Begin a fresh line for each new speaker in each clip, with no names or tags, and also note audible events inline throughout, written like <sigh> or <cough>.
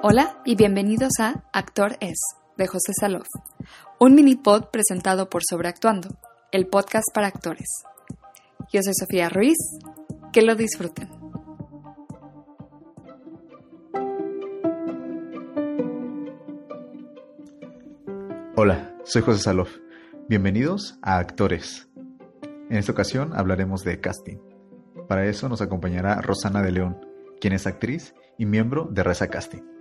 Hola y bienvenidos a Actor Es, de José Salof, un mini pod presentado por Sobreactuando, el podcast para actores. Yo soy Sofía Ruiz, que lo disfruten.
Hola, soy José Salof. Bienvenidos a Actores. En esta ocasión hablaremos de casting. Para eso nos acompañará Rosana de León, quien es actriz y miembro de Reza Casting.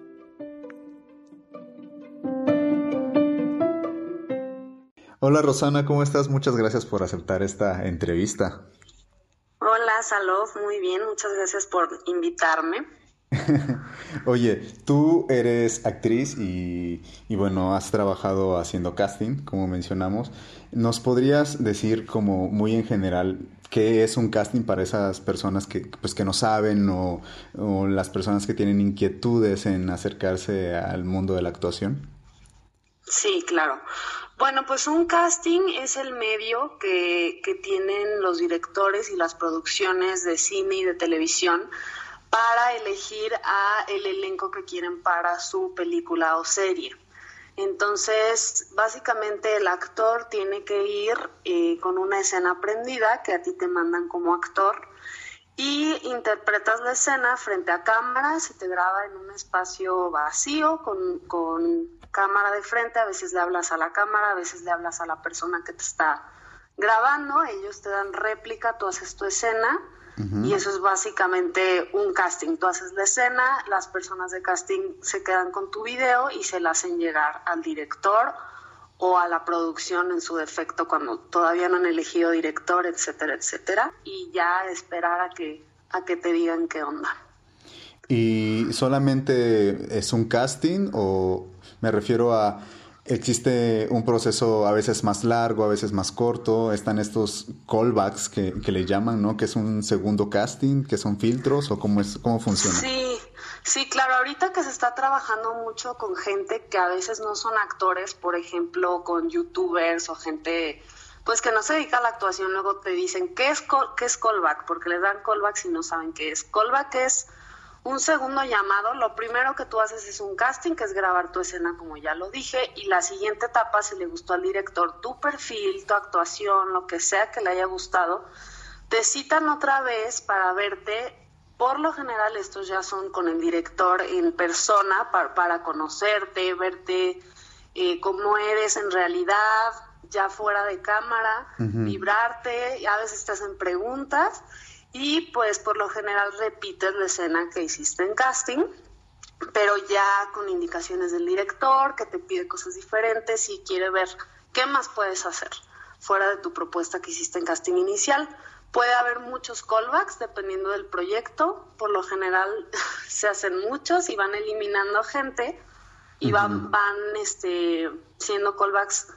Hola Rosana, ¿cómo estás? Muchas gracias por aceptar esta entrevista.
Hola Salof, muy bien, muchas gracias por invitarme. <laughs>
Oye, tú eres actriz y, bueno, has trabajado haciendo casting, como mencionamos. ¿Nos podrías decir como muy en general qué es un casting para esas personas que, pues, que no saben o, las personas que tienen inquietudes en acercarse al mundo de la actuación?
Sí, claro. Bueno, pues un casting es el medio que, que tienen los directores y las producciones de cine y de televisión para elegir a el elenco que quieren para su película o serie. Entonces, básicamente el actor tiene que ir eh, con una escena aprendida que a ti te mandan como actor y interpretas la escena frente a cámara, se te graba en un espacio vacío con, con cámara de frente, a veces le hablas a la cámara, a veces le hablas a la persona que te está grabando, ellos te dan réplica, tú haces tu escena y eso es básicamente un casting. Tú haces la escena, las personas de casting se quedan con tu video y se la hacen llegar al director o a la producción en su defecto cuando todavía no han elegido director, etcétera, etcétera, y ya esperar a que a que te digan qué onda.
¿Y solamente es un casting o me refiero a Existe un proceso a veces más largo, a veces más corto. Están estos callbacks que, que le llaman, ¿no? Que es un segundo casting, que son filtros o cómo, es, cómo funciona.
Sí, sí, claro. Ahorita que se está trabajando mucho con gente que a veces no son actores, por ejemplo, con youtubers o gente pues que no se dedica a la actuación, luego te dicen, ¿qué es, qué es callback? Porque les dan callback si no saben qué es. Callback es un segundo llamado, lo primero que tú haces es un casting, que es grabar tu escena, como ya lo dije, y la siguiente etapa, si le gustó al director tu perfil, tu actuación, lo que sea que le haya gustado, te citan otra vez para verte. Por lo general, estos ya son con el director en persona para, conocerte, verte eh, cómo eres en realidad, ya fuera de cámara, vibrarte, a veces te hacen preguntas y pues por lo general repites la escena que hiciste en casting, pero ya con indicaciones del director que te pide cosas diferentes y quiere ver qué más puedes hacer fuera de tu propuesta que hiciste en casting inicial. Puede haber muchos callbacks dependiendo del proyecto, por lo general <laughs> se hacen muchos y van eliminando gente y van, van este, siendo callbacks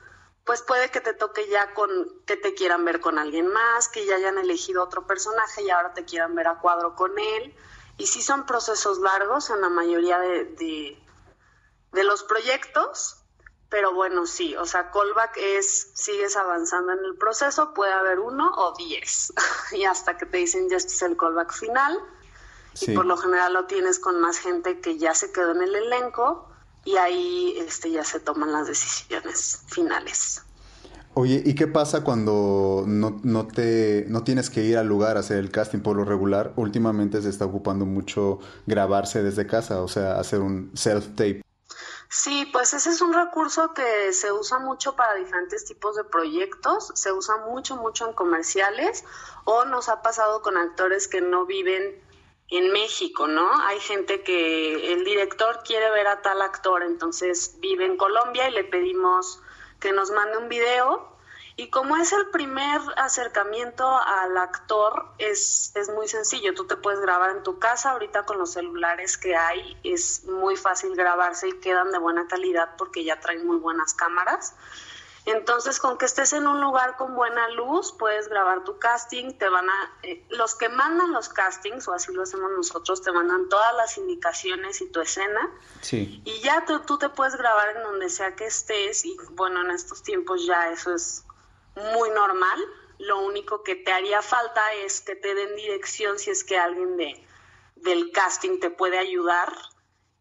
pues puede que te toque ya con que te quieran ver con alguien más, que ya hayan elegido otro personaje y ahora te quieran ver a cuadro con él. Y sí son procesos largos en la mayoría de, de, los proyectos, pero bueno, sí, o sea, callback es, sigues avanzando en el proceso, puede haber uno o diez, <laughs> y hasta que te dicen ya este es el callback final, y por lo general lo tienes con más gente que ya se quedó en el elenco, y ahí este, ya se toman las decisiones finales.
Oye, ¿y qué pasa cuando no, no, te, no tienes que ir al lugar a hacer el casting por lo regular? Últimamente se está ocupando mucho grabarse desde casa, o sea, hacer un self-tape.
Sí, pues ese es un recurso que se usa mucho para diferentes tipos de proyectos, se usa mucho, mucho en comerciales o nos ha pasado con actores que no viven en México, ¿no? Hay gente que el director quiere ver a tal actor, entonces vive en Colombia y le pedimos que nos mande un video. Y como es el primer acercamiento al actor, es, es muy sencillo. Tú te puedes grabar en tu casa, ahorita con los celulares que hay, es muy fácil grabarse y quedan de buena calidad porque ya traen muy buenas cámaras. Entonces, con que estés en un lugar con buena luz, puedes grabar tu casting, te van a, eh, los que mandan los castings, o así lo hacemos nosotros, te mandan todas las indicaciones y tu escena.
Sí.
Y ya tú, tú te puedes grabar en donde sea que estés, y bueno, en estos tiempos ya eso es muy normal. Lo único que te haría falta es que te den dirección si es que alguien de, del casting te puede ayudar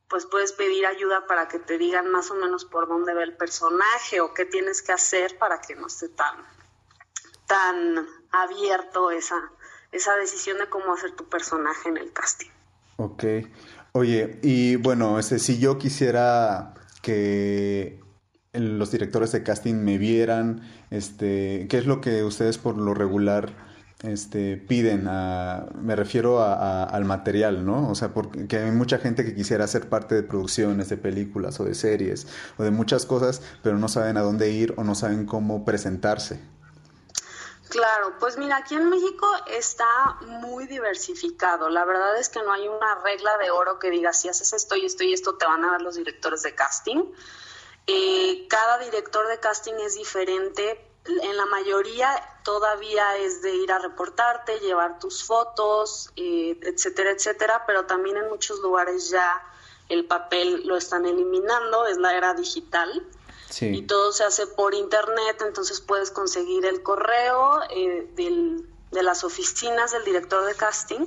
pues puedes pedir ayuda para que te digan más o menos por dónde va el personaje o qué tienes que hacer para que no esté tan, tan abierto esa, esa decisión de cómo hacer tu personaje en el casting.
Ok. Oye, y bueno, este, si yo quisiera que los directores de casting me vieran, este, ¿qué es lo que ustedes por lo regular este, piden, a, me refiero a, al material, ¿no? O sea, porque hay mucha gente que quisiera ser parte de producciones de películas o de series o de muchas cosas, pero no saben a dónde ir o no saben cómo presentarse.
Claro, pues mira, aquí en México está muy diversificado. La verdad es que no hay una regla de oro que diga si haces esto y esto y esto te van a dar los directores de casting. Eh, cada director de casting es diferente, en la mayoría todavía es de ir a reportarte, llevar tus fotos, eh, etcétera, etcétera, pero también en muchos lugares ya el papel lo están eliminando, es la era digital. Y todo se hace por internet, entonces puedes conseguir el correo eh, de las oficinas del director de casting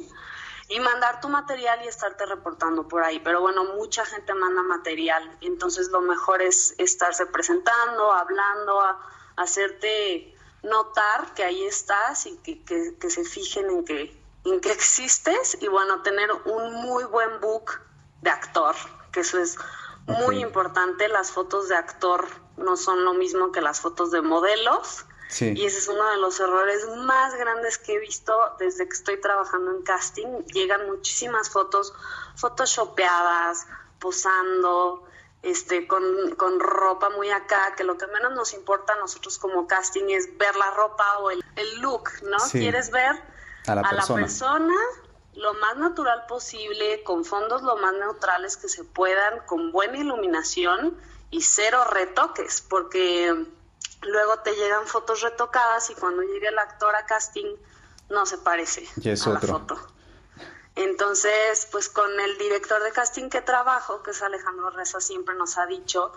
y mandar tu material y estarte reportando por ahí. Pero bueno, mucha gente manda material, entonces lo mejor es estarse presentando, hablando, a, hacerte notar que ahí estás y que, que, se fijen en que, en que existes y bueno, tener un muy buen book de actor, que eso es muy importante. Las fotos de actor no son lo mismo que las fotos de modelos. Y ese es uno de los errores más grandes que he visto desde que estoy trabajando en casting. Llegan muchísimas fotos photoshopeadas, posando, este, con, con, ropa muy acá, que lo que menos nos importa a nosotros como casting es ver la ropa o el, look, ¿no? Quieres ver a, la, persona. lo más natural posible, con fondos lo más neutrales que se puedan, con buena iluminación y cero retoques, porque luego te llegan fotos retocadas y cuando llegue el actor a casting no se parece a la foto. Entonces, pues con el director de casting que trabajo, que es Alejandro Reza, siempre nos ha dicho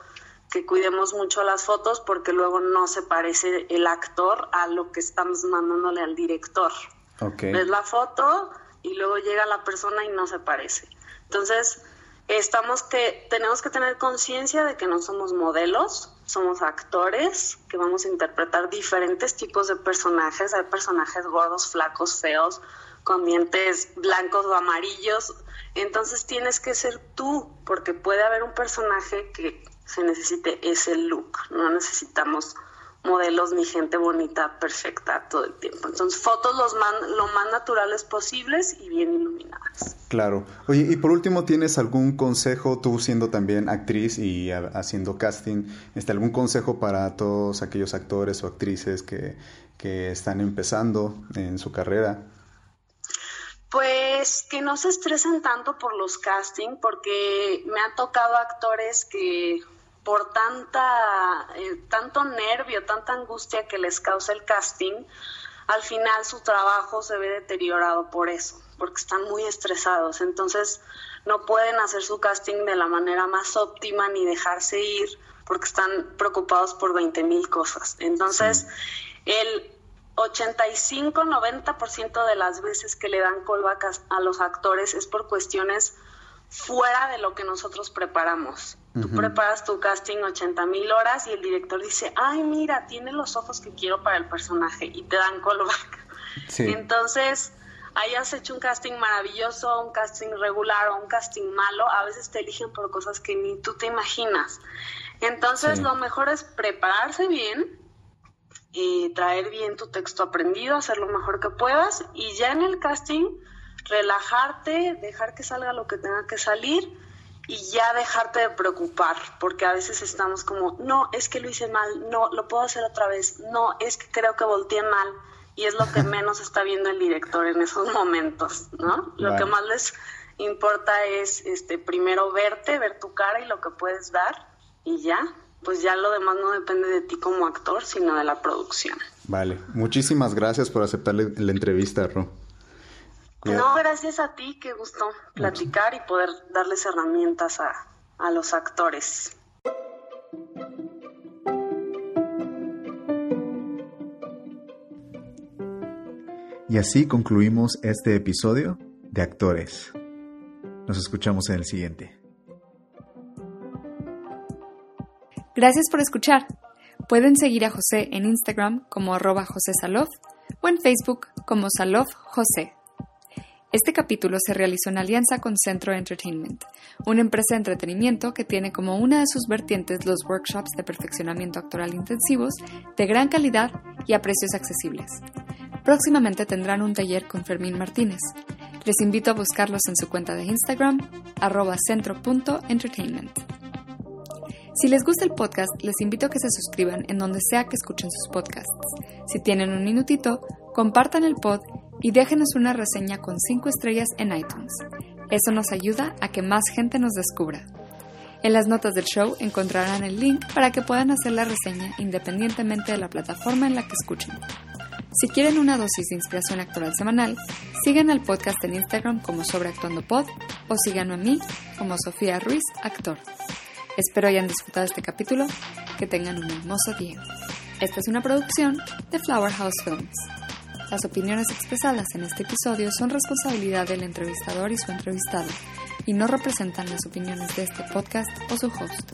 que cuidemos mucho las fotos porque luego no se parece el actor a lo que estamos mandándole al director. Okay. Ves la foto y luego llega la persona y no se parece. Entonces, estamos que tenemos que tener conciencia de que no somos modelos, somos actores que vamos a interpretar diferentes tipos de personajes. Hay personajes gordos, flacos, feos, con dientes blancos o amarillos. Entonces tienes que ser tú, porque puede haber un personaje que se necesite ese look. No necesitamos modelos ni gente bonita, perfecta todo el tiempo. Entonces, fotos los lo más naturales posibles y bien iluminadas.
Claro. Oye, y por último, ¿tienes algún consejo, tú siendo también actriz y haciendo casting, este, algún consejo para todos aquellos actores o actrices que, que están empezando en su carrera?
Pues que no se estresen tanto por los castings, porque me han tocado actores que por tanta, eh, tanto nervio, tanta angustia que les causa el casting, al final su trabajo se ve deteriorado por eso, porque están muy estresados. Entonces no pueden hacer su casting de la manera más óptima ni dejarse ir porque están preocupados por 20 mil cosas. Entonces, el 85-90% de las veces que le dan callback a, los actores es por cuestiones fuera de lo que nosotros preparamos. Tú preparas tu casting 80 mil horas y el director dice, ay, mira, tiene los ojos que quiero para el personaje y te dan callback. Entonces, hayas hecho un casting maravilloso, un casting regular o un casting malo, a veces te eligen por cosas que ni tú te imaginas. Entonces, lo mejor es prepararse bien, y traer bien tu texto aprendido, hacer lo mejor que puedas y ya en el casting relajarte, dejar que salga lo que tenga que salir y ya dejarte de preocupar, porque a veces estamos como, no, es que lo hice mal, no, lo puedo hacer otra vez, no, es que creo que volteé mal y es lo que <laughs> menos está viendo el director en esos momentos, ¿no? Lo que más les importa es este primero verte, ver tu cara y lo que puedes dar y ya pues ya lo demás no depende de ti como actor, sino de la producción.
Vale, muchísimas gracias por aceptar la entrevista, Ro.
No, gracias a ti, qué gusto platicar y poder darles herramientas a, a los actores.
Y así concluimos este episodio de Actores. Nos escuchamos en el siguiente.
Gracias por escuchar. Pueden seguir a José en Instagram como arroba José Salof o en Facebook como Salof José. Este capítulo se realizó en alianza con Centro Entertainment, una empresa de entretenimiento que tiene como una de sus vertientes los workshops de perfeccionamiento actoral intensivos de gran calidad y a precios accesibles. Próximamente tendrán un taller con Fermín Martínez. Les invito a buscarlos en su cuenta de Instagram, arroba centro.entertainment. Si les gusta el podcast, les invito a que se suscriban en donde sea que escuchen sus podcasts. Si tienen un minutito, compartan el pod y déjenos una reseña con 5 estrellas en iTunes. Eso nos ayuda a que más gente nos descubra. En las notas del show encontrarán el link para que puedan hacer la reseña independientemente de la plataforma en la que escuchen. Si quieren una dosis de inspiración actoral semanal, sigan al podcast en Instagram como SobreactuandoPod o síganme a mí como Sofía Ruiz Actor. Espero hayan disfrutado este capítulo, que tengan un hermoso día. Esta es una producción de Flower House Films. Las opiniones expresadas en este episodio son responsabilidad del entrevistador y su entrevistado, y no representan las opiniones de este podcast o su host.